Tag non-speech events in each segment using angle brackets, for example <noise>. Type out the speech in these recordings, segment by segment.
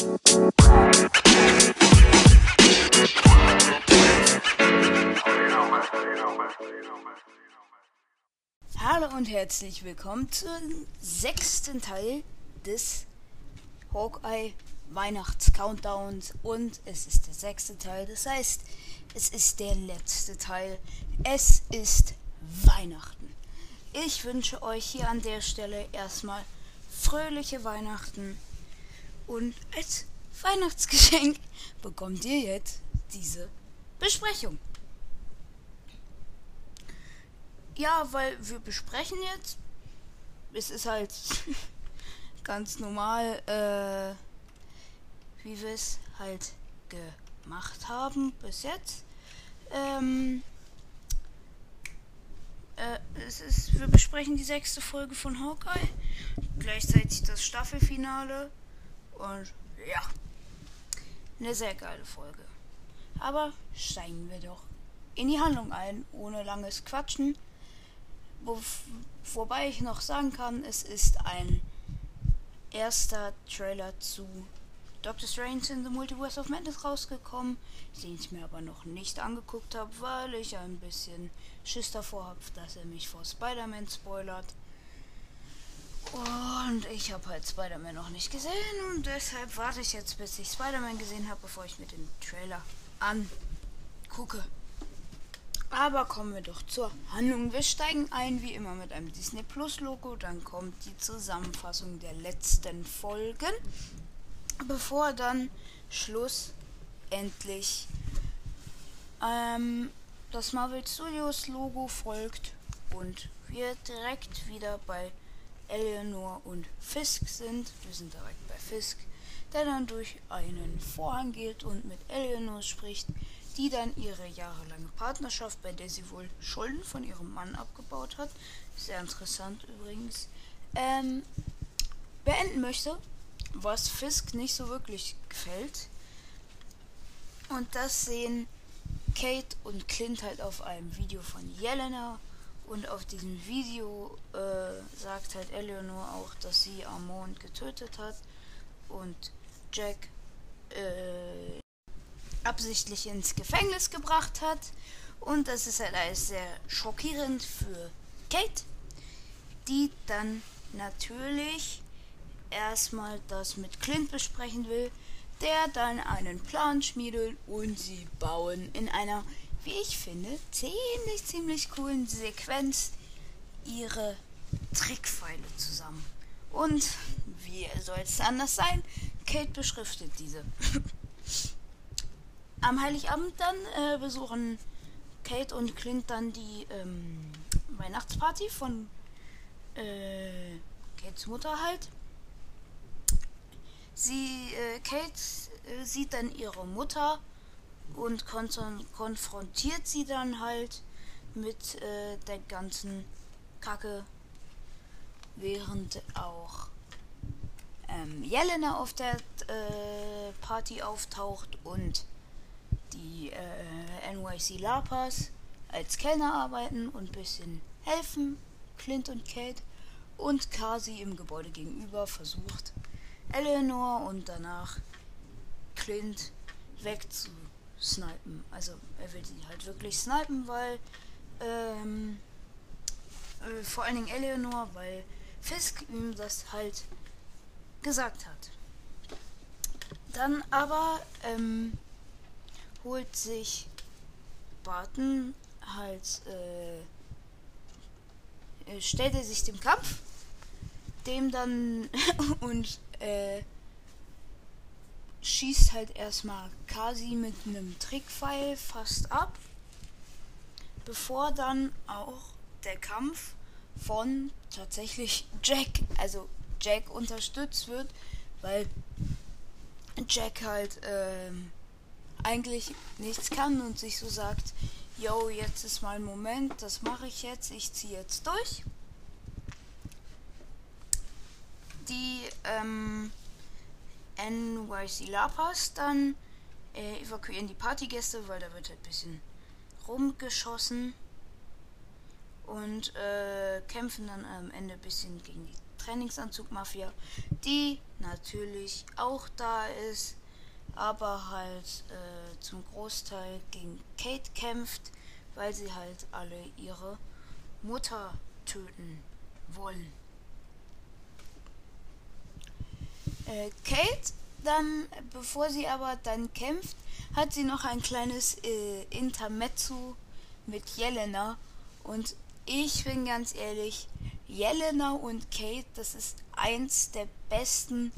Hallo und herzlich willkommen zum sechsten Teil des Hawkeye Weihnachts-Countdowns und es ist der sechste Teil, das heißt, es ist der letzte Teil. Es ist Weihnachten. Ich wünsche euch hier an der Stelle erstmal fröhliche Weihnachten und als Weihnachtsgeschenk bekommt ihr jetzt diese Besprechung. Ja, weil wir besprechen jetzt. Es ist halt <laughs> ganz normal, äh, wie wir es halt gemacht haben bis jetzt. Ähm, äh, es ist, wir besprechen die sechste Folge von Hawkeye, gleichzeitig das Staffelfinale und ja, eine sehr geile Folge. Aber steigen wir doch in die Handlung ein, ohne langes Quatschen. Wo, wobei ich noch sagen kann, es ist ein erster Trailer zu Doctor Strange in the Multiverse of Madness rausgekommen, den ich mir aber noch nicht angeguckt habe, weil ich ein bisschen Schiss davor habe, dass er mich vor Spider-Man spoilert. Und ich habe halt Spider-Man noch nicht gesehen und deshalb warte ich jetzt, bis ich Spider-Man gesehen habe, bevor ich mir den Trailer angucke. Aber kommen wir doch zur Handlung. Wir steigen ein, wie immer, mit einem Disney Plus Logo. Dann kommt die Zusammenfassung der letzten Folgen. Bevor dann schlussendlich ähm, das Marvel Studios Logo folgt und wir direkt wieder bei Eleanor und Fisk sind. Wir sind direkt bei Fisk, der dann durch einen Vorhang geht und mit Eleanor spricht die dann ihre jahrelange Partnerschaft, bei der sie wohl Schulden von ihrem Mann abgebaut hat, sehr interessant übrigens, ähm, beenden möchte, was Fisk nicht so wirklich gefällt. Und das sehen Kate und Clint halt auf einem Video von Jelena. Und auf diesem Video äh, sagt halt Eleanor auch, dass sie Armand getötet hat. Und Jack äh, absichtlich ins Gefängnis gebracht hat. Und das ist halt alles sehr schockierend für Kate, die dann natürlich erstmal das mit Clint besprechen will, der dann einen Plan schmiedet und sie bauen in einer, wie ich finde, ziemlich, ziemlich coolen Sequenz ihre Trickpfeile zusammen. Und wie soll es anders sein? Kate beschriftet diese. <laughs> Am Heiligabend dann äh, besuchen Kate und Clint dann die ähm, Weihnachtsparty von äh, Kates Mutter halt. Sie, äh, Kate äh, sieht dann ihre Mutter und kon konfrontiert sie dann halt mit äh, der ganzen Kacke, während auch ähm, Jelena auf der äh, Party auftaucht und die äh, NYC Lapas als Kellner arbeiten und ein bisschen helfen. Clint und Kate und Kasi im Gebäude gegenüber versucht, Eleanor und danach Clint wegzusnipen. Also er will sie halt wirklich snipen, weil ähm, äh, vor allen Dingen Eleanor, weil Fisk ihm das halt gesagt hat. Dann aber ähm, holt sich Barton halt, äh, stellt er sich dem Kampf, dem dann <laughs> und äh, schießt halt erstmal Kasi mit einem Trickpfeil fast ab, bevor dann auch der Kampf von tatsächlich Jack, also Jack unterstützt wird, weil Jack halt ähm, eigentlich nichts kann und sich so sagt, yo, jetzt ist mein Moment, das mache ich jetzt, ich ziehe jetzt durch. Die ähm, NYC Lapas dann äh, evakuieren die Partygäste, weil da wird halt ein bisschen rumgeschossen und äh, kämpfen dann am Ende ein bisschen gegen die Trainingsanzug-Mafia, die natürlich auch da ist, aber halt äh, zum Großteil gegen Kate kämpft, weil sie halt alle ihre Mutter töten wollen. Äh, Kate dann, bevor sie aber dann kämpft, hat sie noch ein kleines äh, Intermezzo mit Jelena. Und ich bin ganz ehrlich, Jelena und Kate, das ist eins der besten.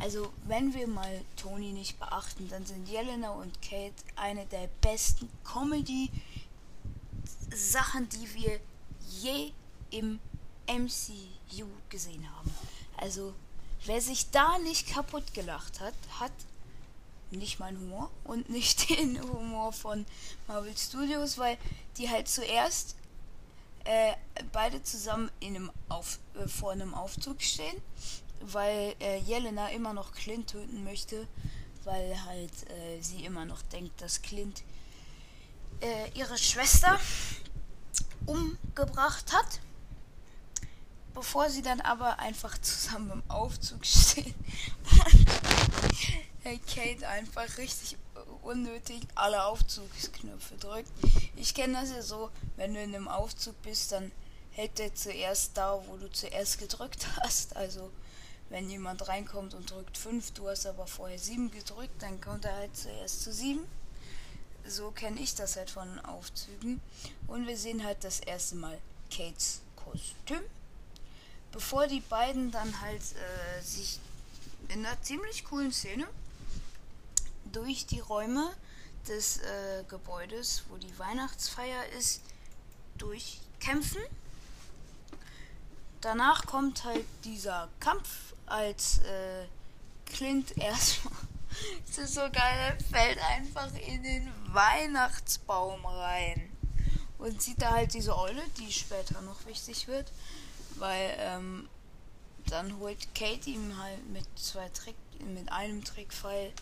Also, wenn wir mal Tony nicht beachten, dann sind Jelena und Kate eine der besten Comedy-Sachen, die wir je im MCU gesehen haben. Also, wer sich da nicht kaputt gelacht hat, hat nicht meinen Humor und <laughs> nicht den Humor von Marvel Studios, weil die halt zuerst äh, beide zusammen in einem Auf, äh, vor einem Aufzug stehen, weil äh, Jelena immer noch Clint töten möchte, weil halt äh, sie immer noch denkt, dass Clint äh, ihre Schwester umgebracht hat. Bevor sie dann aber einfach zusammen im Aufzug <laughs> stehen Kate einfach richtig unnötig alle Aufzugsknöpfe drückt. Ich kenne das ja so, wenn du in einem Aufzug bist, dann hält der zuerst da, wo du zuerst gedrückt hast. Also wenn jemand reinkommt und drückt 5, du hast aber vorher 7 gedrückt, dann kommt er halt zuerst zu 7. So kenne ich das halt von Aufzügen. Und wir sehen halt das erste Mal Kates Kostüm. Bevor die beiden dann halt äh, sich in einer ziemlich coolen Szene durch die Räume des äh, Gebäudes, wo die Weihnachtsfeier ist, durchkämpfen. Danach kommt halt dieser Kampf, als äh, Clint <laughs> erstmal, es ist so geil, fällt einfach in den Weihnachtsbaum rein und sieht da halt diese Eule, die später noch wichtig wird, weil ähm, dann holt Kate ihm halt mit zwei Trick, mit einem Trickpfeil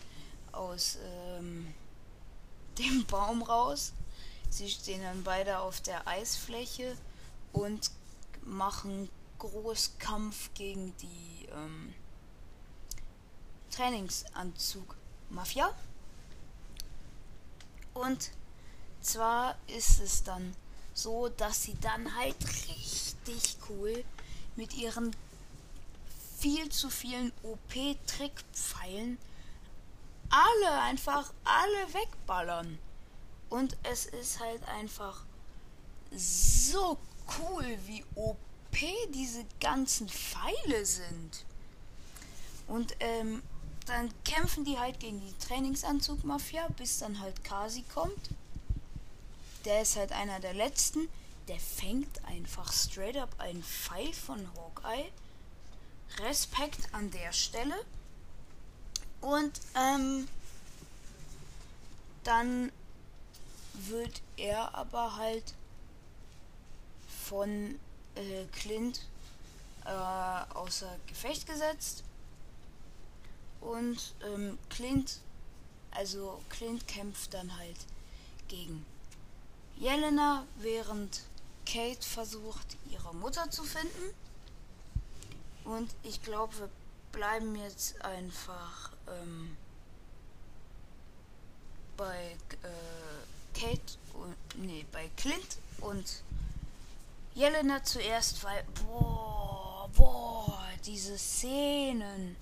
aus ähm, <laughs> dem Baum raus. Sie stehen dann beide auf der Eisfläche und machen Großkampf gegen die ähm, Trainingsanzug Mafia. Und zwar ist es dann so, dass sie dann halt richtig cool mit ihren viel zu vielen OP-Trickpfeilen alle einfach alle wegballern. Und es ist halt einfach so cool, wie OP diese ganzen Pfeile sind. Und ähm, dann kämpfen die halt gegen die Trainingsanzug-Mafia, bis dann halt Kasi kommt. Der ist halt einer der letzten. Der fängt einfach straight up einen Pfeil von Hawkeye. Respekt an der Stelle. Und ähm, dann wird er aber halt von äh, Clint äh, außer Gefecht gesetzt. Und ähm, Clint, also Clint kämpft dann halt gegen Jelena, während Kate versucht, ihre Mutter zu finden. Und ich glaube, wir bleiben jetzt einfach ähm, bei äh, Kate und nee, bei Clint und Jelena zuerst, weil boah, boah, diese Szenen,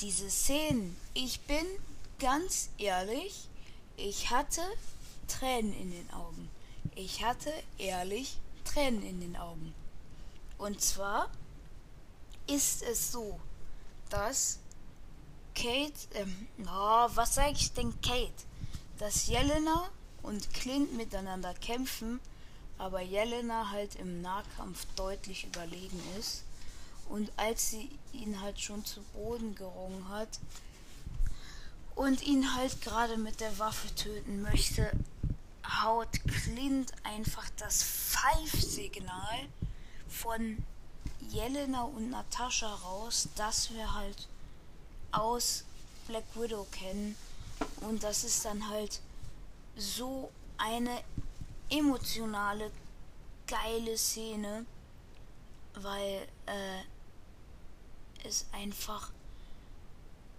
diese Szenen. Ich bin ganz ehrlich, ich hatte Tränen in den Augen. Ich hatte ehrlich Tränen in den Augen. Und zwar ist es so, dass Kate, ähm, oh, was sag ich denn Kate? Dass Jelena und Clint miteinander kämpfen, aber Jelena halt im Nahkampf deutlich überlegen ist. Und als sie ihn halt schon zu Boden gerungen hat und ihn halt gerade mit der Waffe töten möchte, haut Clint einfach das Pfeifsignal von Jelena und Natascha raus, dass wir halt aus Black Widow kennen. Und das ist dann halt so eine emotionale, geile Szene, weil äh, ist einfach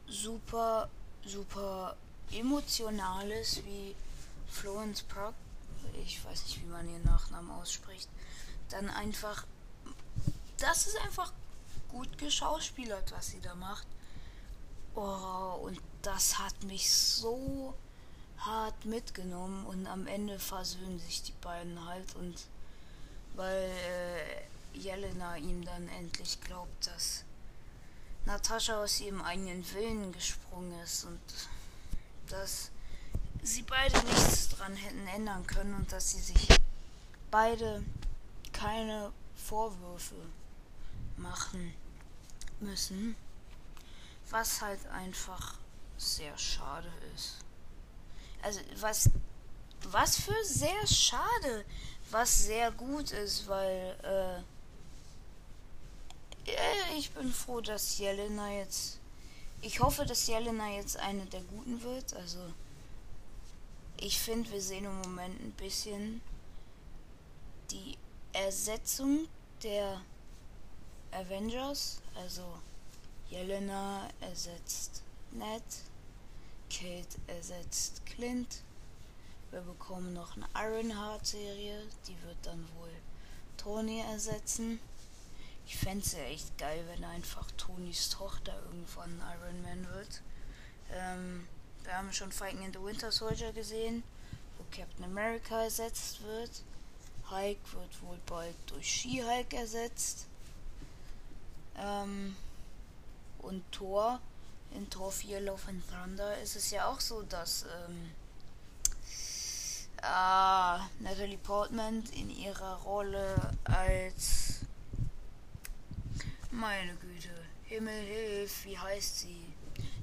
super, super emotionales wie Florence Proc. Ich weiß nicht, wie man ihren Nachnamen ausspricht. Dann einfach, das ist einfach gut geschauspielert, was sie da macht. Oh, und das hat mich so hart mitgenommen und am Ende versöhnen sich die beiden halt und weil äh, Jelena ihm dann endlich glaubt, dass Natascha aus ihrem eigenen Willen gesprungen ist und dass sie beide nichts dran hätten ändern können und dass sie sich beide keine Vorwürfe machen müssen, was halt einfach sehr schade ist. Also was was für sehr schade, was sehr gut ist, weil äh, ich bin froh, dass Jelena jetzt. Ich hoffe, dass Jelena jetzt eine der Guten wird. Also, ich finde, wir sehen im Moment ein bisschen die Ersetzung der Avengers. Also, Jelena ersetzt Ned, Kate ersetzt Clint. Wir bekommen noch eine Ironheart-Serie, die wird dann wohl Tony ersetzen. Ich fände es ja echt geil, wenn einfach Tonys Tochter irgendwann Iron Man wird. Ähm, wir haben schon Fighting in the Winter Soldier gesehen, wo Captain America ersetzt wird. Hulk wird wohl bald durch She-Hulk ersetzt. Ähm, und Thor, in Thor 4 Love and Thunder ist es ja auch so, dass ähm, äh, Natalie Portman in ihrer Rolle als meine Güte. Himmel hilf, wie heißt sie?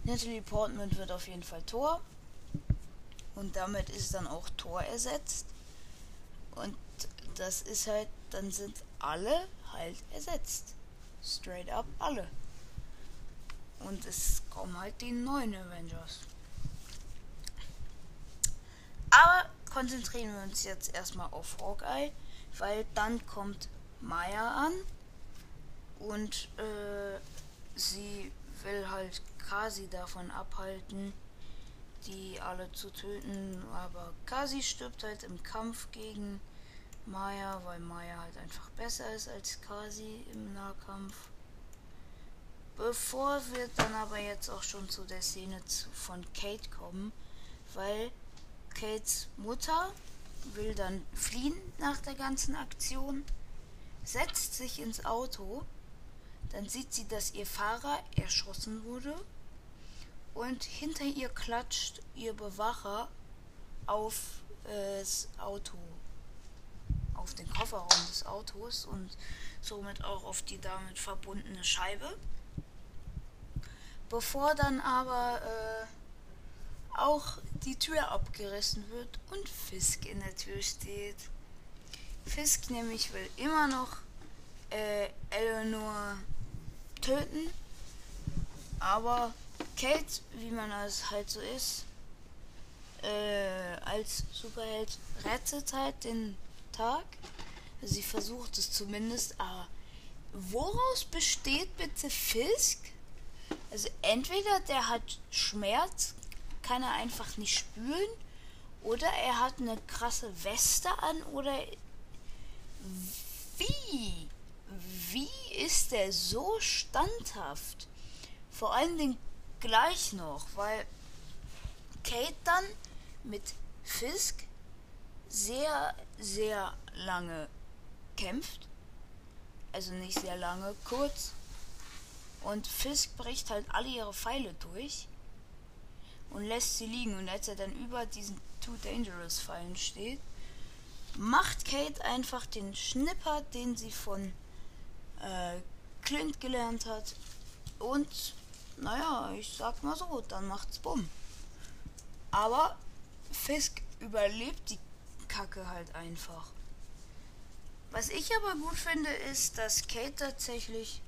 Natalie Portman wird auf jeden Fall Tor. Und damit ist dann auch Tor ersetzt. Und das ist halt, dann sind alle halt ersetzt. Straight up alle. Und es kommen halt die neuen Avengers. Aber konzentrieren wir uns jetzt erstmal auf Hawkeye, weil dann kommt Maya an und äh, sie will halt Kasi davon abhalten, die alle zu töten. Aber Kasi stirbt halt im Kampf gegen Maya, weil Maya halt einfach besser ist als Kasi im Nahkampf. Bevor wir dann aber jetzt auch schon zu der Szene von Kate kommen, weil Kates Mutter will dann fliehen nach der ganzen Aktion, setzt sich ins Auto dann sieht sie, dass ihr Fahrer erschossen wurde und hinter ihr klatscht ihr Bewacher auf äh, das Auto, auf den Kofferraum des Autos und somit auch auf die damit verbundene Scheibe. Bevor dann aber äh, auch die Tür abgerissen wird und Fisk in der Tür steht. Fisk nämlich will immer noch äh, Eleanor töten. Aber Kate, wie man es halt so ist, äh, als Superheld rettet halt den Tag. Sie versucht es zumindest, aber woraus besteht bitte Fisk? Also entweder der hat Schmerz, kann er einfach nicht spüren, oder er hat eine krasse Weste an, oder wie? wie ist der so standhaft? Vor allen Dingen gleich noch, weil Kate dann mit Fisk sehr, sehr lange kämpft. Also nicht sehr lange, kurz. Und Fisk bricht halt alle ihre Pfeile durch und lässt sie liegen. Und als er dann über diesen Too Dangerous Pfeilen steht, macht Kate einfach den Schnipper, den sie von äh, Clint gelernt hat. Und, naja, ich sag mal so, dann macht's bumm. Aber Fisk überlebt die Kacke halt einfach. Was ich aber gut finde, ist, dass Kate tatsächlich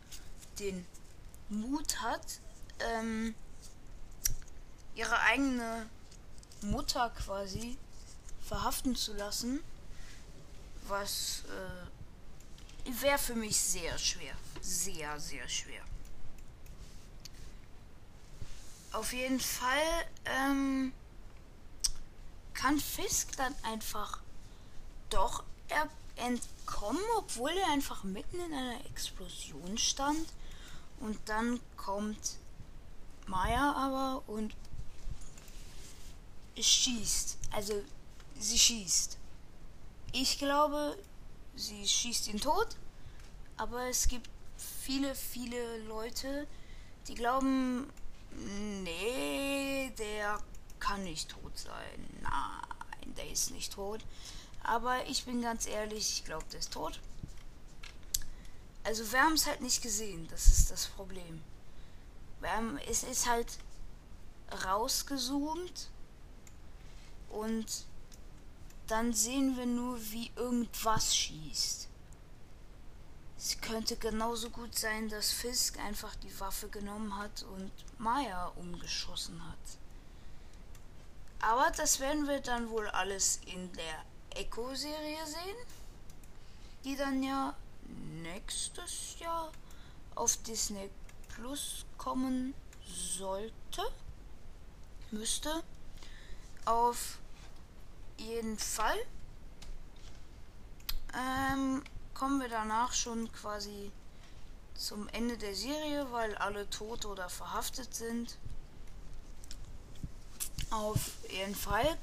den Mut hat, ähm, ihre eigene Mutter quasi verhaften zu lassen, was äh, wäre für mich sehr schwer. Sehr, sehr schwer. Auf jeden Fall ähm, kann Fisk dann einfach doch entkommen, obwohl er einfach mitten in einer Explosion stand. Und dann kommt Maya aber und schießt. Also sie schießt. Ich glaube, sie schießt ihn tot. Aber es gibt viele, viele Leute, die glauben, nee, der kann nicht tot sein. Nein, der ist nicht tot. Aber ich bin ganz ehrlich, ich glaube, der ist tot. Also wir haben es halt nicht gesehen, das ist das Problem. Wir haben, es ist halt rausgezoomt und dann sehen wir nur, wie irgendwas schießt. Es könnte genauso gut sein, dass Fisk einfach die Waffe genommen hat und Maya umgeschossen hat. Aber das werden wir dann wohl alles in der Echo-Serie sehen, die dann ja nächstes Jahr auf Disney Plus kommen sollte, müsste. Auf jeden Fall ähm, kommen wir danach schon quasi zum Ende der Serie, weil alle tot oder verhaftet sind. Auf jeden Fall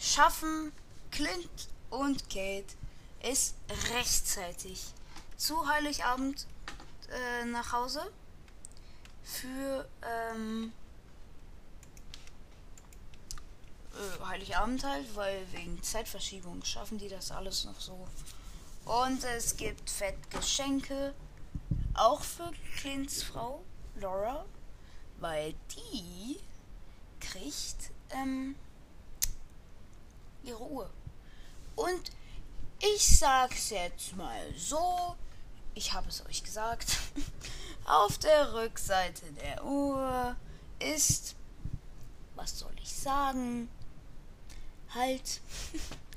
schaffen Clint und Kate es rechtzeitig zu Heiligabend äh, nach Hause für ähm, äh, Heiligabend halt, weil wegen Zeitverschiebung schaffen die das alles noch so. Und es gibt Fettgeschenke, auch für Clints Frau Laura, weil die kriegt ähm, ihre Uhr. Und ich sag's jetzt mal so, ich habe es euch gesagt, <laughs> auf der Rückseite der Uhr ist, was soll ich sagen, halt, <laughs>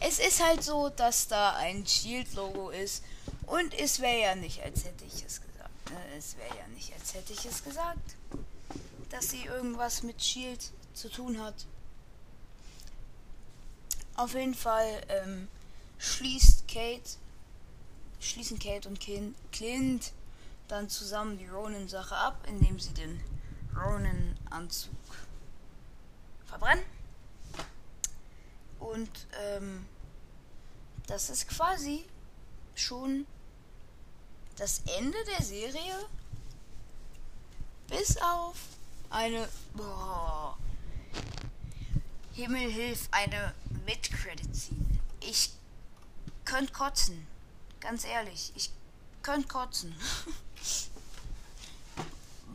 es ist halt so, dass da ein Shield-Logo ist und es wäre ja nicht, als hätte ich es gesagt. Ne? Es wäre ja nicht, als hätte ich es gesagt, dass sie irgendwas mit Shield zu tun hat. Auf jeden Fall ähm, schließt Kate, schließen Kate und Clint dann zusammen die Ronin-Sache ab, indem sie den Ronin-Anzug verbrennen. Ähm, das ist quasi schon das Ende der Serie. Bis auf eine. Boah, Himmel hilf, eine Mid-Credit ziehen. Ich könnte kotzen. Ganz ehrlich, ich könnte kotzen. <laughs>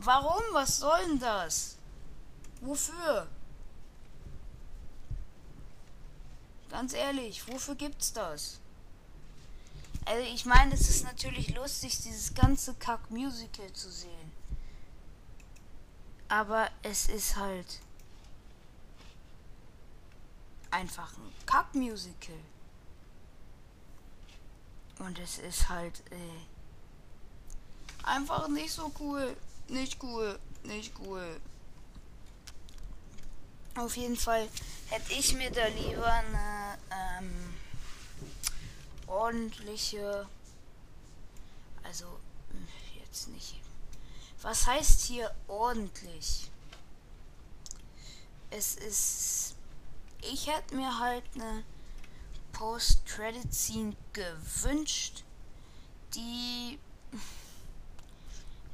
Warum? Was soll denn das? Wofür? Ganz ehrlich, wofür gibt's das? Also ich meine, es ist natürlich lustig, dieses ganze Kack-Musical zu sehen. Aber es ist halt einfach ein Kack-Musical. Und es ist halt äh, einfach nicht so cool. Nicht cool. Nicht cool. Auf jeden Fall hätte ich mir da lieber eine ähm, ordentliche. Also, jetzt nicht. Was heißt hier ordentlich? Es ist ich hätte mir halt eine Post-Credit-Scene gewünscht, die,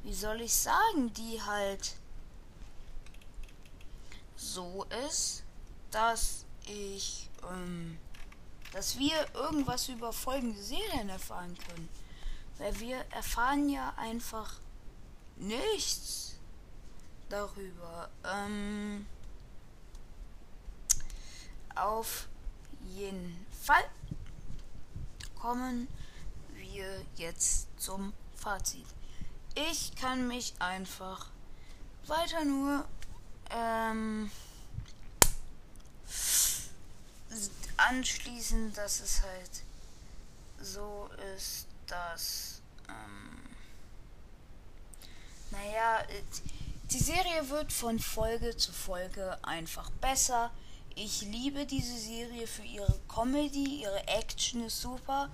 wie soll ich sagen, die halt so ist, dass ich, ähm, dass wir irgendwas über folgende Serien erfahren können. Weil wir erfahren ja einfach nichts darüber. Ähm, auf jeden Fall kommen wir jetzt zum Fazit. Ich kann mich einfach weiter nur ähm, anschließen, dass es halt so ist, dass ähm, naja, Die Serie wird von Folge zu Folge einfach besser. Ich liebe diese Serie für ihre Comedy, ihre Action ist super.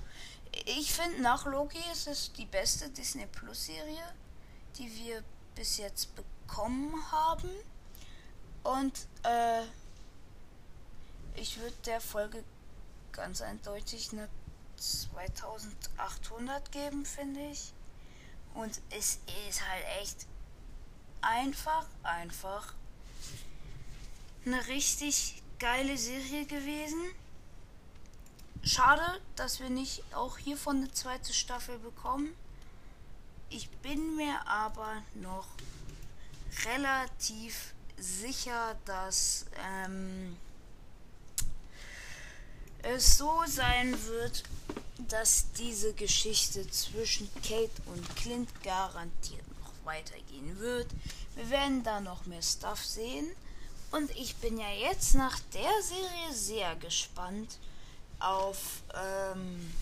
Ich finde, nach Loki ist es die beste Disney Plus Serie, die wir bis jetzt bekommen haben. Und äh, ich würde der Folge ganz eindeutig eine 2800 geben, finde ich. Und es ist halt echt einfach, einfach eine richtig geile Serie gewesen. Schade, dass wir nicht auch hiervon eine zweite Staffel bekommen. Ich bin mir aber noch relativ sicher, dass ähm, es so sein wird, dass diese Geschichte zwischen Kate und Clint garantiert noch weitergehen wird. Wir werden da noch mehr Stuff sehen. Und ich bin ja jetzt nach der Serie sehr gespannt auf ähm,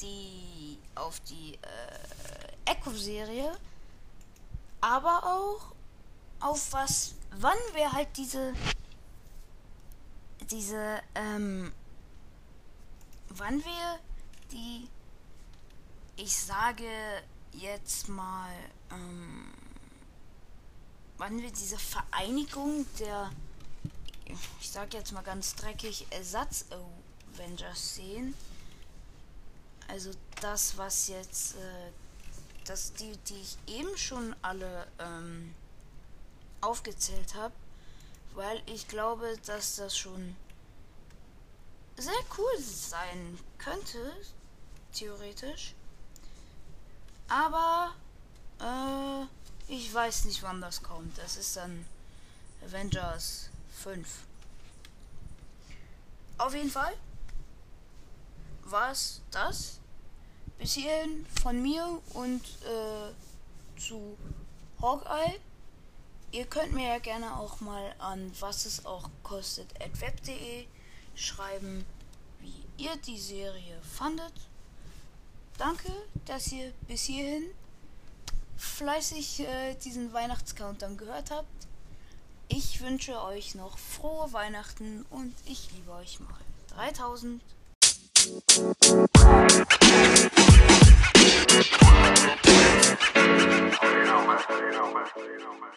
die auf die äh, Echo-Serie, aber auch auf was, wann wir halt diese diese ähm, wann wir die, ich sage jetzt mal, ähm, wann wir diese Vereinigung der, ich sage jetzt mal ganz dreckig, Ersatz-Avengers sehen. Also das, was jetzt, äh, das, die, die ich eben schon alle ähm, aufgezählt habe, weil ich glaube, dass das schon sehr cool sein könnte, theoretisch. Aber äh, ich weiß nicht, wann das kommt. Das ist dann Avengers 5. Auf jeden Fall war es das. Bis hierhin von mir und äh, zu Hawkeye. Ihr könnt mir ja gerne auch mal an was es auch kostet at web.de schreiben, wie ihr die Serie fandet. Danke, dass ihr bis hierhin fleißig äh, diesen Weihnachtscountdown gehört habt. Ich wünsche euch noch frohe Weihnachten und ich liebe euch mal. 3000. You know, man. You know, man. You know, man.